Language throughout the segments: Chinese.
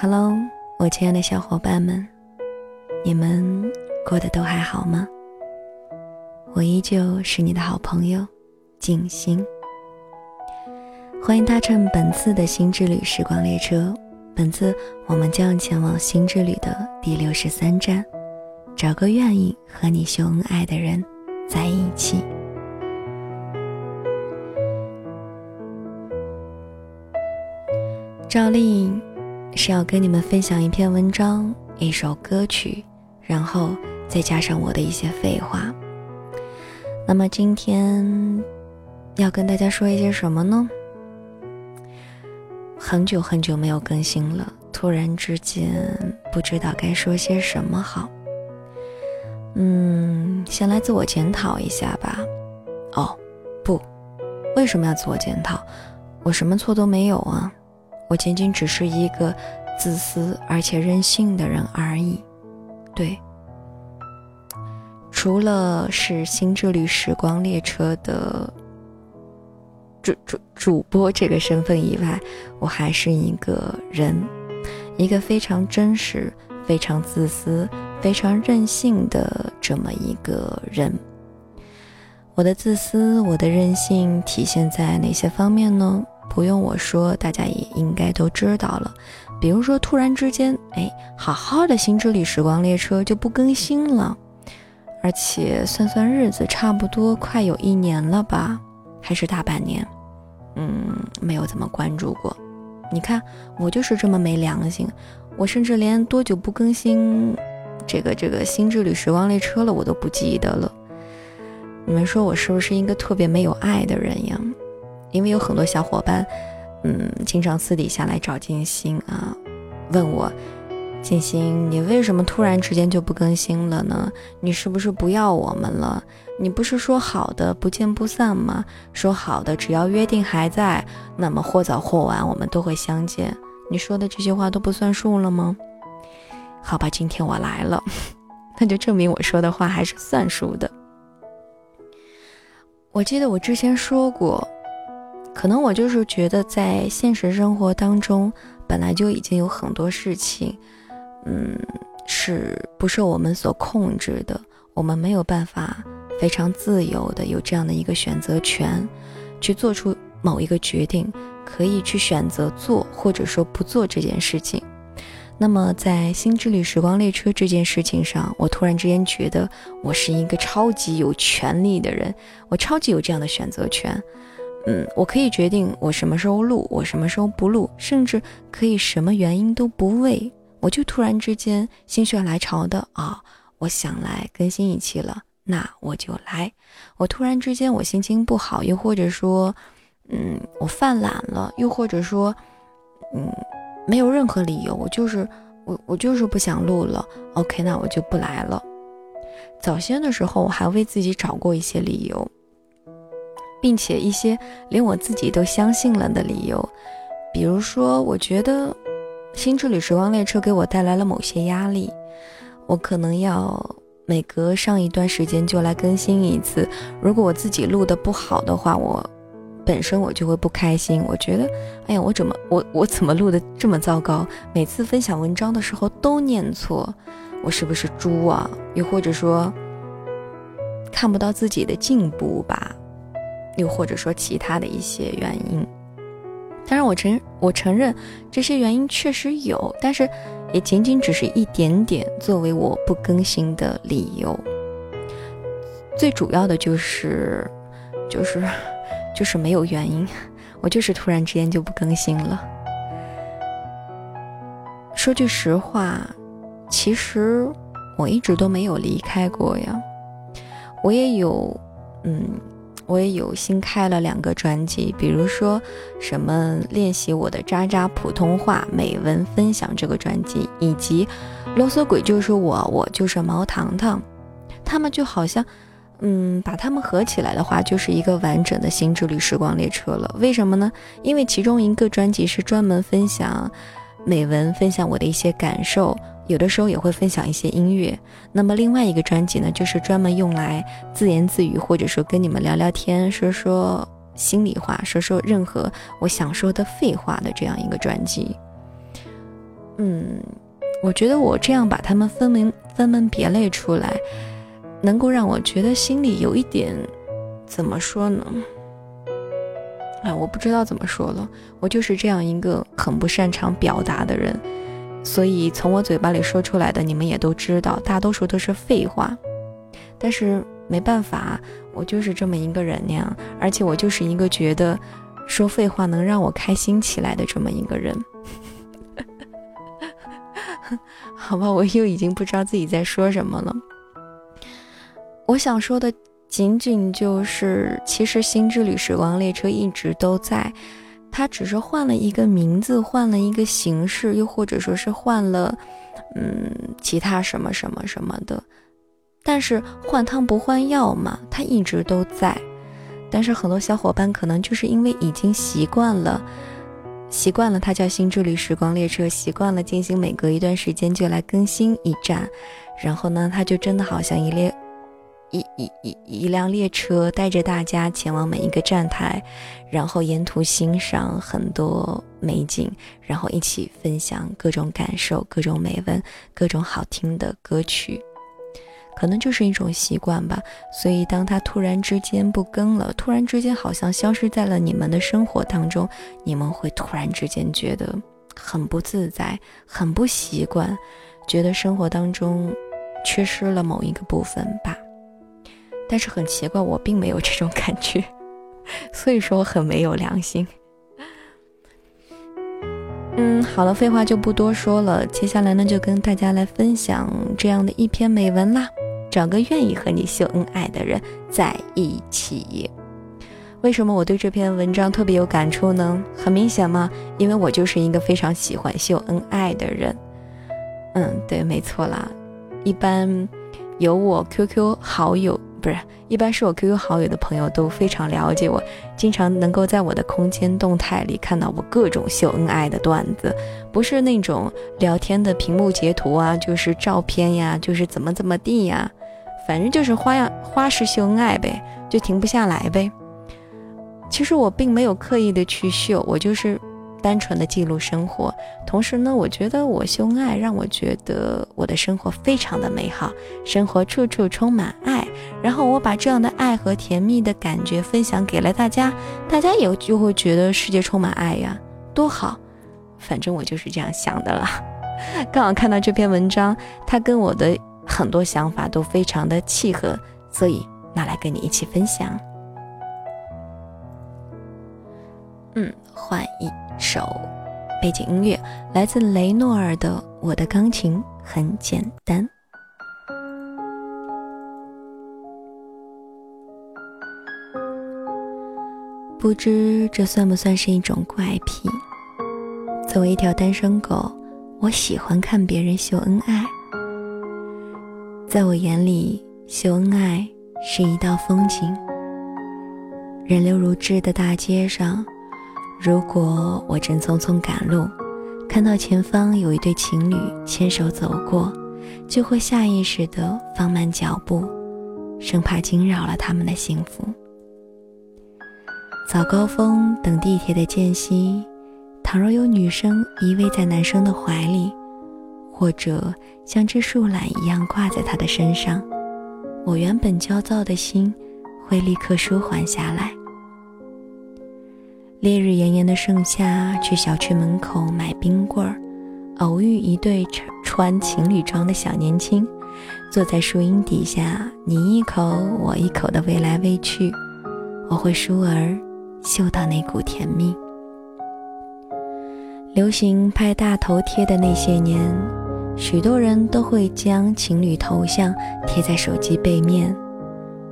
Hello，我亲爱的小伙伴们，你们过得都还好吗？我依旧是你的好朋友静心。欢迎搭乘本次的新之旅时光列车。本次我们将前往新之旅的第六十三站，找个愿意和你秀恩爱的人在一起。赵丽颖是要跟你们分享一篇文章、一首歌曲，然后再加上我的一些废话。那么今天要跟大家说一些什么呢？很久很久没有更新了，突然之间不知道该说些什么好。嗯，先来自我检讨一下吧。哦，不，为什么要自我检讨？我什么错都没有啊，我仅仅只是一个自私而且任性的人而已。对，除了是新之旅时光列车的。主主主播这个身份以外，我还是一个人，一个非常真实、非常自私、非常任性的这么一个人。我的自私，我的任性体现在哪些方面呢？不用我说，大家也应该都知道了。比如说，突然之间，哎，好好的新之旅时光列车就不更新了，而且算算日子，差不多快有一年了吧。还是大半年，嗯，没有怎么关注过。你看，我就是这么没良心，我甚至连多久不更新这个这个新之旅时光列车了，我都不记得了。你们说我是不是一个特别没有爱的人呀？因为有很多小伙伴，嗯，经常私底下来找静心啊，问我。静心，你为什么突然之间就不更新了呢？你是不是不要我们了？你不是说好的不见不散吗？说好的只要约定还在，那么或早或晚我们都会相见。你说的这些话都不算数了吗？好吧，今天我来了，那就证明我说的话还是算数的。我记得我之前说过，可能我就是觉得在现实生活当中本来就已经有很多事情。嗯，是不受我们所控制的？我们没有办法非常自由的有这样的一个选择权，去做出某一个决定，可以去选择做或者说不做这件事情。那么在新之旅时光列车这件事情上，我突然之间觉得我是一个超级有权利的人，我超级有这样的选择权。嗯，我可以决定我什么时候录，我什么时候不录，甚至可以什么原因都不为。我就突然之间心血来潮的啊，我想来更新一期了，那我就来。我突然之间我心情不好，又或者说，嗯，我犯懒了，又或者说，嗯，没有任何理由，我就是我我就是不想录了。OK，那我就不来了。早先的时候我还为自己找过一些理由，并且一些连我自己都相信了的理由，比如说我觉得。新之旅时光列车给我带来了某些压力，我可能要每隔上一段时间就来更新一次。如果我自己录的不好的话，我本身我就会不开心。我觉得，哎呀，我怎么我我怎么录的这么糟糕？每次分享文章的时候都念错，我是不是猪啊？又或者说看不到自己的进步吧？又或者说其他的一些原因。当然，我承我承认这些原因确实有，但是也仅仅只是一点点作为我不更新的理由。最主要的就是，就是就是没有原因，我就是突然之间就不更新了。说句实话，其实我一直都没有离开过呀，我也有，嗯。我也有新开了两个专辑，比如说什么练习我的渣渣普通话美文分享这个专辑，以及啰嗦鬼就是我，我就是毛糖糖，他们就好像，嗯，把他们合起来的话，就是一个完整的新之旅时光列车了。为什么呢？因为其中一个专辑是专门分享美文，分享我的一些感受。有的时候也会分享一些音乐，那么另外一个专辑呢，就是专门用来自言自语，或者说跟你们聊聊天，说说心里话，说说任何我想说的废话的这样一个专辑。嗯，我觉得我这样把他们分门分门别类出来，能够让我觉得心里有一点，怎么说呢？哎，我不知道怎么说了。我就是这样一个很不擅长表达的人，所以从我嘴巴里说出来的，你们也都知道，大多数都是废话。但是没办法，我就是这么一个人呀，而且我就是一个觉得。说废话能让我开心起来的这么一个人，好吧，我又已经不知道自己在说什么了。我想说的仅仅就是，其实《心之旅时光列车》一直都在，它只是换了一个名字，换了一个形式，又或者说是换了，嗯，其他什么什么什么的。但是换汤不换药嘛，它一直都在。但是很多小伙伴可能就是因为已经习惯了，习惯了它叫新之旅时光列车，习惯了进行每隔一段时间就来更新一站，然后呢，它就真的好像一列一一一一辆列车，带着大家前往每一个站台，然后沿途欣赏很多美景，然后一起分享各种感受、各种美文、各种好听的歌曲。可能就是一种习惯吧，所以当他突然之间不更了，突然之间好像消失在了你们的生活当中，你们会突然之间觉得很不自在，很不习惯，觉得生活当中缺失了某一个部分吧。但是很奇怪，我并没有这种感觉，所以说我很没有良心。嗯，好了，废话就不多说了，接下来呢就跟大家来分享这样的一篇美文啦。找个愿意和你秀恩爱的人在一起。为什么我对这篇文章特别有感触呢？很明显嘛，因为我就是一个非常喜欢秀恩爱的人。嗯，对，没错啦。一般有我 QQ 好友，不是，一般是我 QQ 好友的朋友都非常了解我，经常能够在我的空间动态里看到我各种秀恩爱的段子，不是那种聊天的屏幕截图啊，就是照片呀，就是怎么怎么地呀。反正就是花样花式秀恩爱呗，就停不下来呗。其实我并没有刻意的去秀，我就是单纯的记录生活。同时呢，我觉得我秀恩爱让我觉得我的生活非常的美好，生活处处充满爱。然后我把这样的爱和甜蜜的感觉分享给了大家，大家也就会觉得世界充满爱呀，多好。反正我就是这样想的啦。刚好看到这篇文章，它跟我的。很多想法都非常的契合，所以拿来跟你一起分享。嗯，换一首背景音乐，来自雷诺尔的《我的钢琴很简单》。不知这算不算是一种怪癖？作为一条单身狗，我喜欢看别人秀恩爱。在我眼里，秀恩爱是一道风景。人流如织的大街上，如果我正匆匆赶路，看到前方有一对情侣牵手走过，就会下意识地放慢脚步，生怕惊扰了他们的幸福。早高峰等地铁的间隙，倘若有女生依偎在男生的怀里。或者像只树懒一样挂在他的身上，我原本焦躁的心会立刻舒缓下来。烈日炎炎的盛夏，去小区门口买冰棍儿，偶遇一对穿情侣装的小年轻，坐在树荫底下，你一口我一口的喂来喂去，我会倏儿嗅到那股甜蜜。流行拍大头贴的那些年。许多人都会将情侣头像贴在手机背面，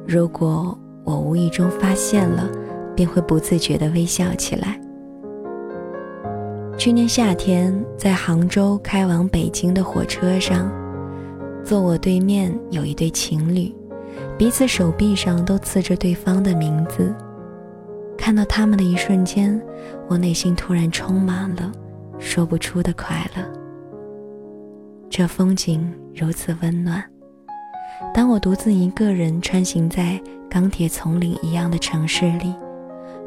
如果我无意中发现了，便会不自觉地微笑起来。去年夏天，在杭州开往北京的火车上，坐我对面有一对情侣，彼此手臂上都刺着对方的名字。看到他们的一瞬间，我内心突然充满了说不出的快乐。这风景如此温暖。当我独自一个人穿行在钢铁丛林一样的城市里，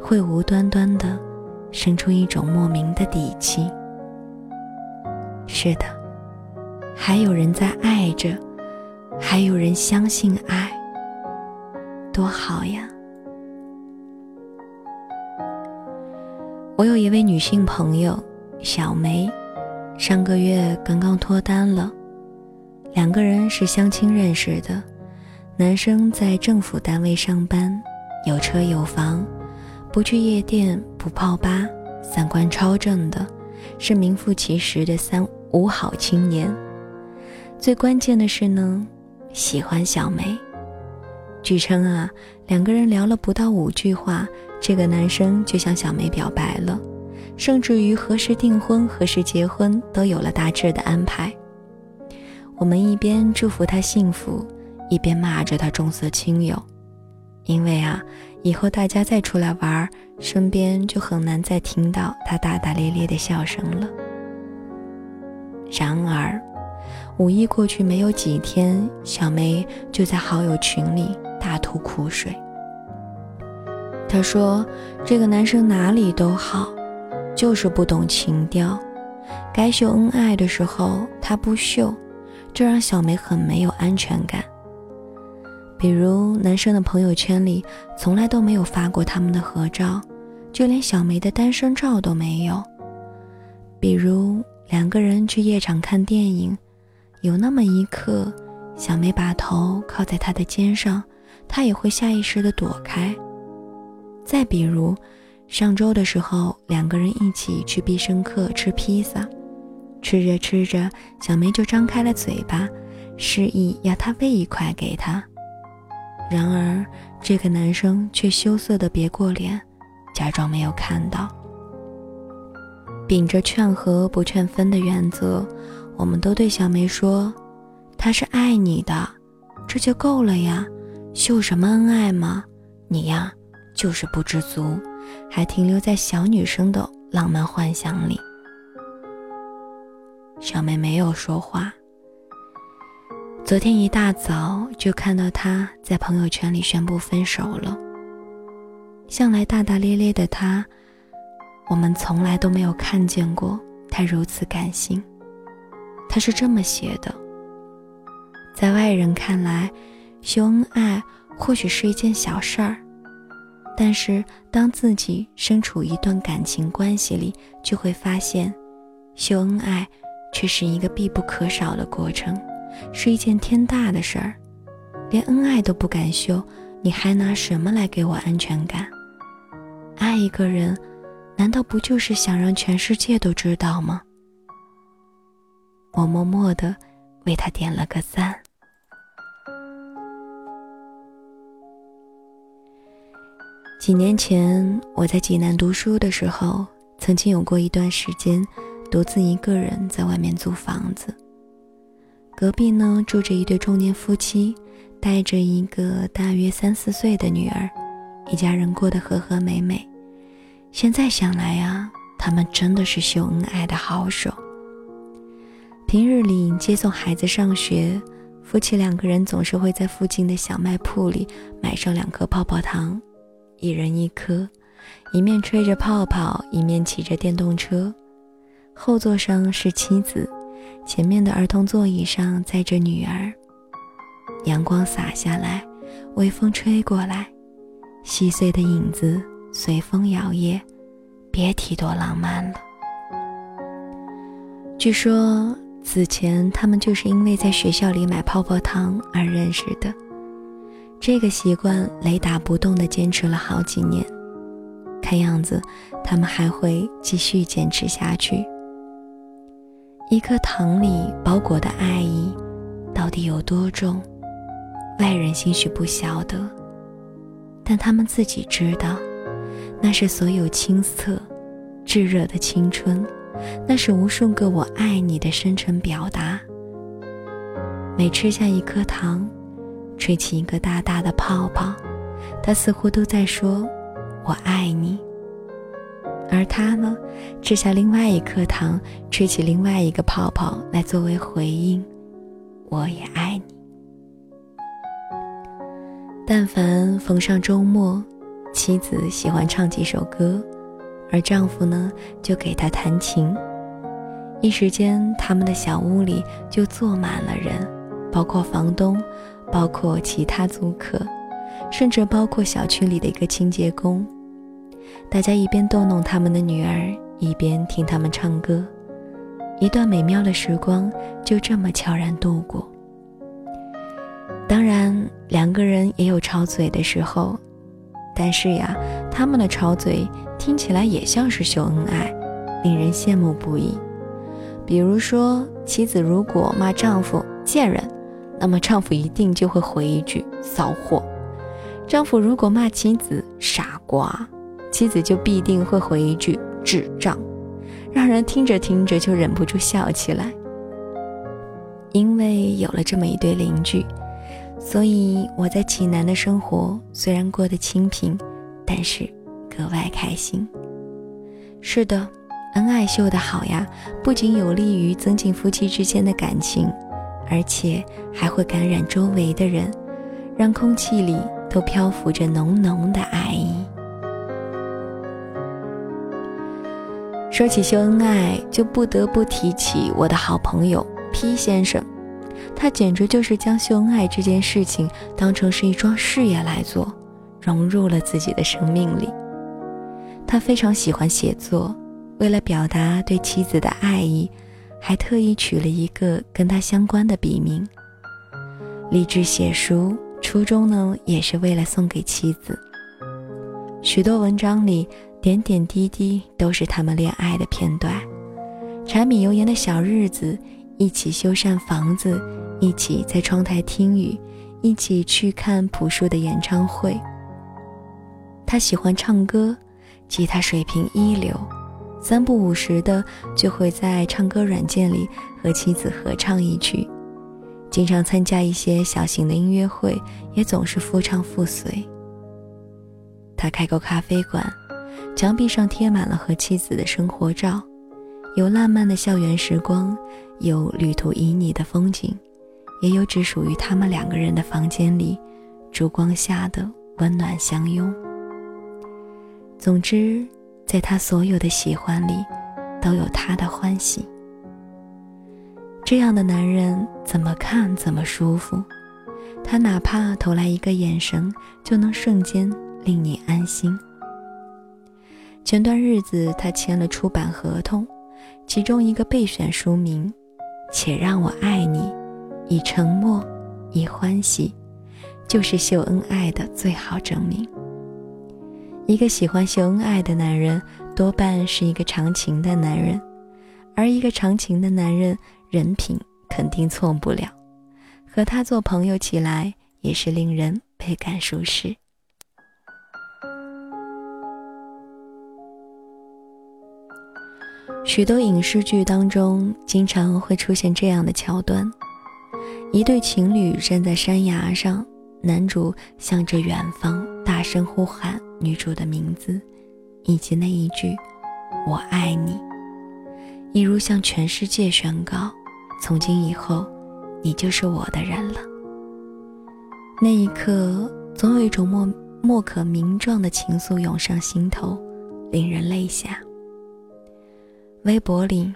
会无端端的生出一种莫名的底气。是的，还有人在爱着，还有人相信爱，多好呀！我有一位女性朋友小梅，上个月刚刚脱单了。两个人是相亲认识的，男生在政府单位上班，有车有房，不去夜店，不泡吧，三观超正的，是名副其实的三五好青年。最关键的是呢，喜欢小梅。据称啊，两个人聊了不到五句话。这个男生就向小梅表白了，甚至于何时订婚、何时结婚都有了大致的安排。我们一边祝福他幸福，一边骂着他重色轻友，因为啊，以后大家再出来玩，身边就很难再听到他大大咧咧的笑声了。然而，五一过去没有几天，小梅就在好友群里大吐苦水。他说：“这个男生哪里都好，就是不懂情调。该秀恩爱的时候他不秀，这让小梅很没有安全感。比如男生的朋友圈里从来都没有发过他们的合照，就连小梅的单身照都没有。比如两个人去夜场看电影，有那么一刻，小梅把头靠在他的肩上，他也会下意识地躲开。”再比如，上周的时候，两个人一起去必胜客吃披萨，吃着吃着，小梅就张开了嘴巴，示意要他喂一块给她。然而，这个男生却羞涩的别过脸，假装没有看到。秉着劝和不劝分的原则，我们都对小梅说：“他是爱你的，这就够了呀，秀什么恩爱吗？你呀。”就是不知足，还停留在小女生的浪漫幻想里。小梅没有说话。昨天一大早就看到他在朋友圈里宣布分手了。向来大大咧咧的他，我们从来都没有看见过他如此感性。他是这么写的：在外人看来，秀恩爱或许是一件小事儿。但是，当自己身处一段感情关系里，就会发现，秀恩爱却是一个必不可少的过程，是一件天大的事儿。连恩爱都不敢秀，你还拿什么来给我安全感？爱一个人，难道不就是想让全世界都知道吗？我默默的为他点了个赞。几年前，我在济南读书的时候，曾经有过一段时间，独自一个人在外面租房子。隔壁呢住着一对中年夫妻，带着一个大约三四岁的女儿，一家人过得和和美美。现在想来啊，他们真的是秀恩爱的好手。平日里接送孩子上学，夫妻两个人总是会在附近的小卖铺里买上两颗泡泡糖。一人一颗，一面吹着泡泡，一面骑着电动车。后座上是妻子，前面的儿童座椅上载着女儿。阳光洒下来，微风吹过来，细碎的影子随风摇曳，别提多浪漫了。据说此前他们就是因为在学校里买泡泡糖而认识的。这个习惯雷打不动地坚持了好几年，看样子他们还会继续坚持下去。一颗糖里包裹的爱意到底有多重，外人兴许不晓得，但他们自己知道，那是所有青涩、炙热的青春，那是无数个我爱你的深沉表达。每吃下一颗糖。吹起一个大大的泡泡，他似乎都在说“我爱你”。而他呢，吃下另外一颗糖，吹起另外一个泡泡来作为回应“我也爱你”。但凡逢上周末，妻子喜欢唱几首歌，而丈夫呢就给她弹琴。一时间，他们的小屋里就坐满了人，包括房东，包括其他租客，甚至包括小区里的一个清洁工。大家一边逗弄他们的女儿，一边听他们唱歌，一段美妙的时光就这么悄然度过。当然，两个人也有吵嘴的时候，但是呀，他们的吵嘴听起来也像是秀恩爱，令人羡慕不已。比如说，妻子如果骂丈夫贱人，那么丈夫一定就会回一句骚货；丈夫如果骂妻子傻瓜，妻子就必定会回一句智障，让人听着听着就忍不住笑起来。因为有了这么一对邻居。所以我在济南的生活虽然过得清贫，但是格外开心。是的，恩爱秀的好呀，不仅有利于增进夫妻之间的感情，而且还会感染周围的人，让空气里都漂浮着浓浓的爱意。说起秀恩爱，就不得不提起我的好朋友 P 先生。他简直就是将秀恩爱这件事情当成是一桩事业来做，融入了自己的生命里。他非常喜欢写作，为了表达对妻子的爱意，还特意取了一个跟他相关的笔名。立志写书，初衷呢也是为了送给妻子。许多文章里点点滴滴都是他们恋爱的片段，柴米油盐的小日子。一起修缮房子，一起在窗台听雨，一起去看朴树的演唱会。他喜欢唱歌，吉他水平一流，三不五时的就会在唱歌软件里和妻子合唱一曲。经常参加一些小型的音乐会，也总是夫唱妇随。他开过咖啡馆，墙壁上贴满了和妻子的生活照。有浪漫的校园时光，有旅途旖旎的风景，也有只属于他们两个人的房间里，烛光下的温暖相拥。总之，在他所有的喜欢里，都有他的欢喜。这样的男人怎么看怎么舒服，他哪怕投来一个眼神，就能瞬间令你安心。前段日子，他签了出版合同。其中一个备选书名，且让我爱你，以沉默，以欢喜，就是秀恩爱的最好证明。一个喜欢秀恩爱的男人，多半是一个长情的男人，而一个长情的男人，人品肯定错不了，和他做朋友起来也是令人倍感舒适。许多影视剧当中，经常会出现这样的桥段：一对情侣站在山崖上，男主向着远方大声呼喊女主的名字，以及那一句“我爱你”，一如向全世界宣告：从今以后，你就是我的人了。那一刻，总有一种莫莫可名状的情愫涌上心头，令人泪下。微博里、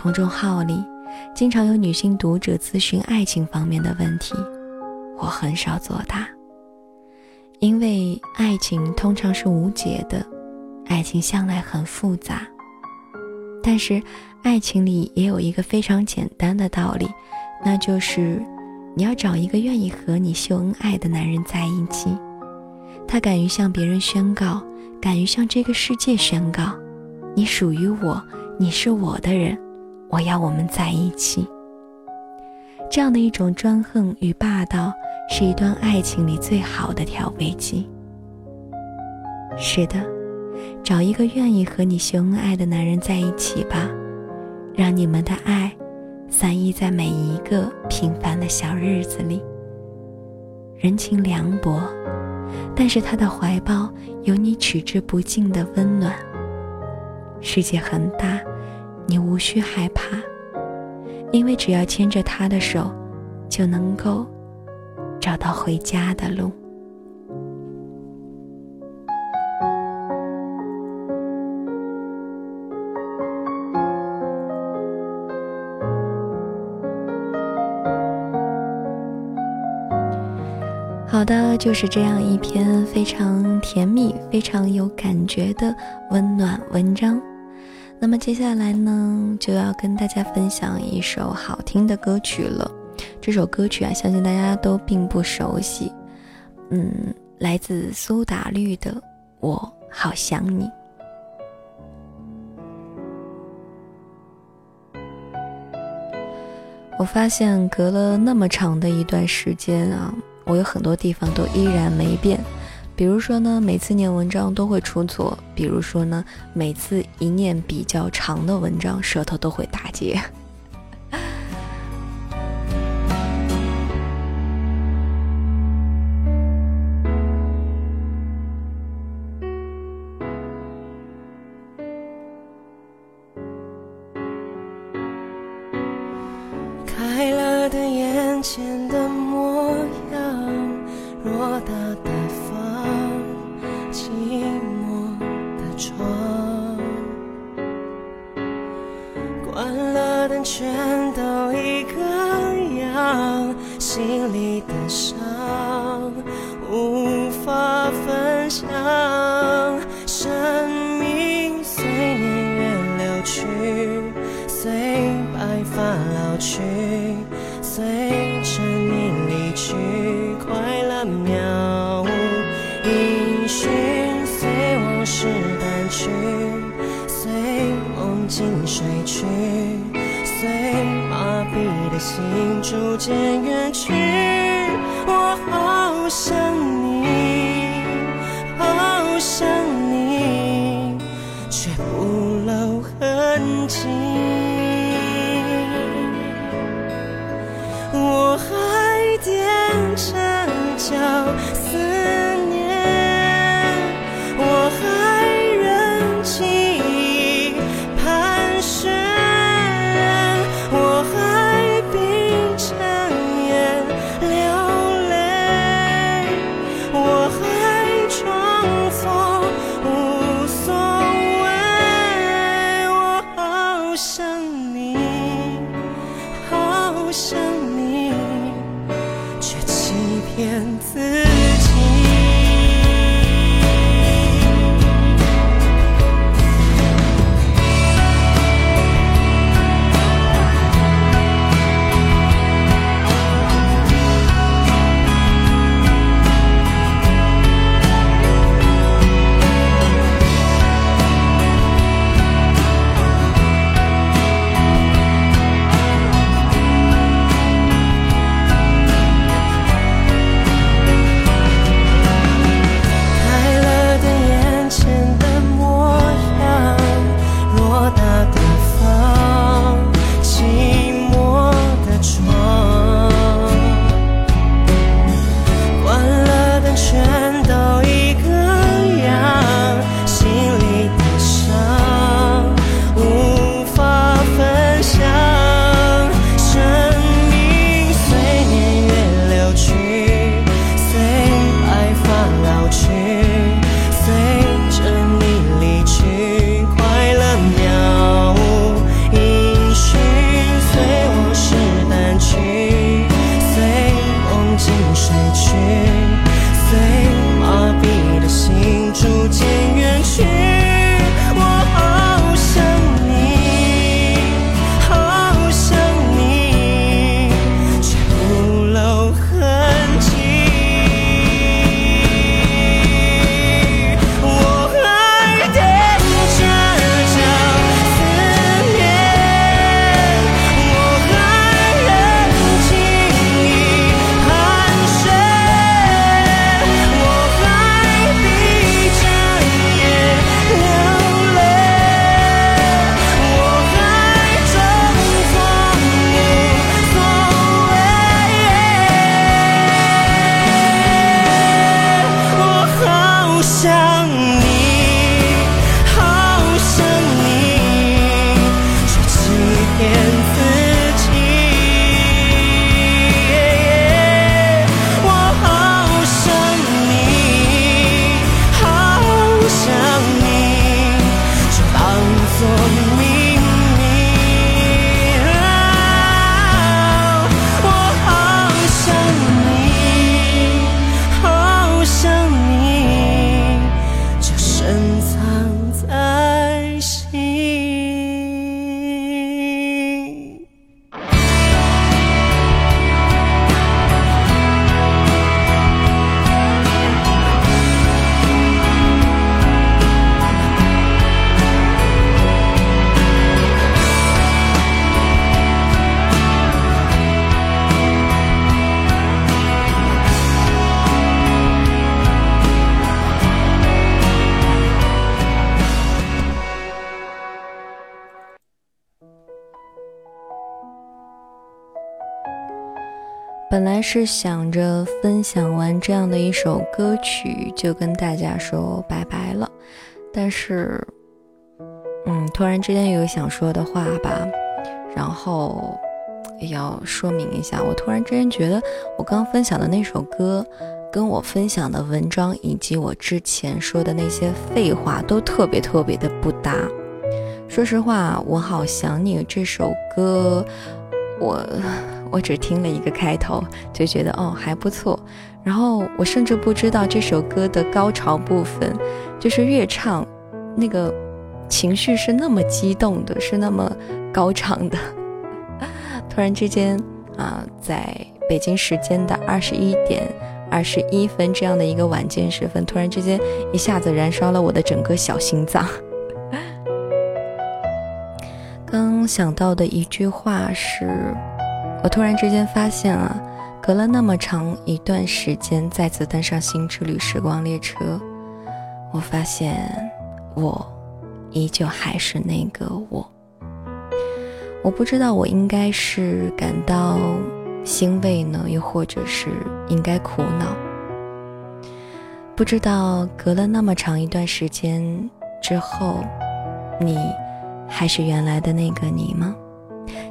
公众号里，经常有女性读者咨询爱情方面的问题，我很少作答，因为爱情通常是无解的，爱情向来很复杂。但是，爱情里也有一个非常简单的道理，那就是你要找一个愿意和你秀恩爱的男人在一起，他敢于向别人宣告，敢于向这个世界宣告，你属于我。你是我的人，我要我们在一起。这样的一种专横与霸道，是一段爱情里最好的调味剂。是的，找一个愿意和你秀恩爱的男人在一起吧，让你们的爱散溢在每一个平凡的小日子里。人情凉薄，但是他的怀抱有你取之不尽的温暖。世界很大你无需害怕。因为只要牵着他的手就能够找到回家的路。好的就是这样一篇非常甜蜜非常有感觉的温暖文章。那么接下来呢，就要跟大家分享一首好听的歌曲了。这首歌曲啊，相信大家都并不熟悉。嗯，来自苏打绿的《我好想你》。我发现隔了那么长的一段时间啊，我有很多地方都依然没变。比如说呢，每次念文章都会出错；比如说呢，每次一念比较长的文章，舌头都会打结。法老去随着你离去快乐渺无音讯随往事淡去随梦境睡去随麻痹的心逐渐远本来是想着分享完这样的一首歌曲就跟大家说拜拜了，但是，嗯，突然之间有想说的话吧，然后要说明一下，我突然之间觉得我刚分享的那首歌，跟我分享的文章以及我之前说的那些废话都特别特别的不搭。说实话，我好想你这首歌，我。我只听了一个开头，就觉得哦还不错。然后我甚至不知道这首歌的高潮部分，就是越唱，那个情绪是那么激动的，是那么高涨的。突然之间啊，在北京时间的二十一点二十一分这样的一个晚间时分，突然之间一下子燃烧了我的整个小心脏。刚想到的一句话是。我突然之间发现啊，隔了那么长一段时间，再次登上新之旅时光列车，我发现我依旧还是那个我。我不知道我应该是感到欣慰呢，又或者是应该苦恼。不知道隔了那么长一段时间之后，你还是原来的那个你吗？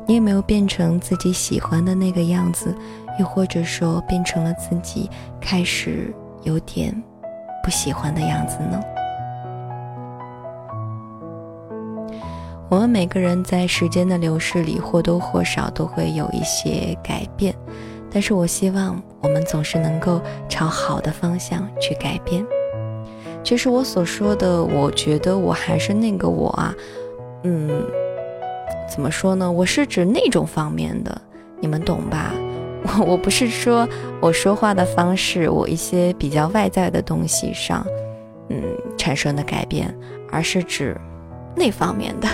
你有没有变成自己喜欢的那个样子，又或者说变成了自己开始有点不喜欢的样子呢？我们每个人在时间的流逝里或多或少都会有一些改变，但是我希望我们总是能够朝好的方向去改变。其实我所说的，我觉得我还是那个我啊，嗯。怎么说呢？我是指那种方面的，你们懂吧？我我不是说我说话的方式，我一些比较外在的东西上，嗯，产生的改变，而是指那方面的，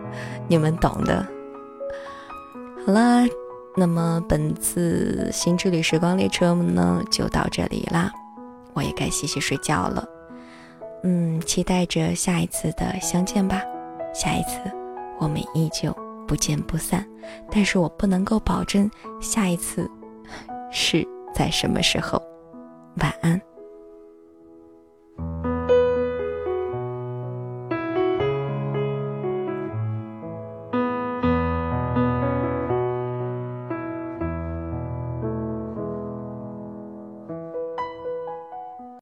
你们懂的。好啦，那么本次新之旅时光列车呢，就到这里啦，我也该洗洗睡觉了。嗯，期待着下一次的相见吧，下一次。我们依旧不见不散但是我不能够保证下一次是在什么时候。晚安。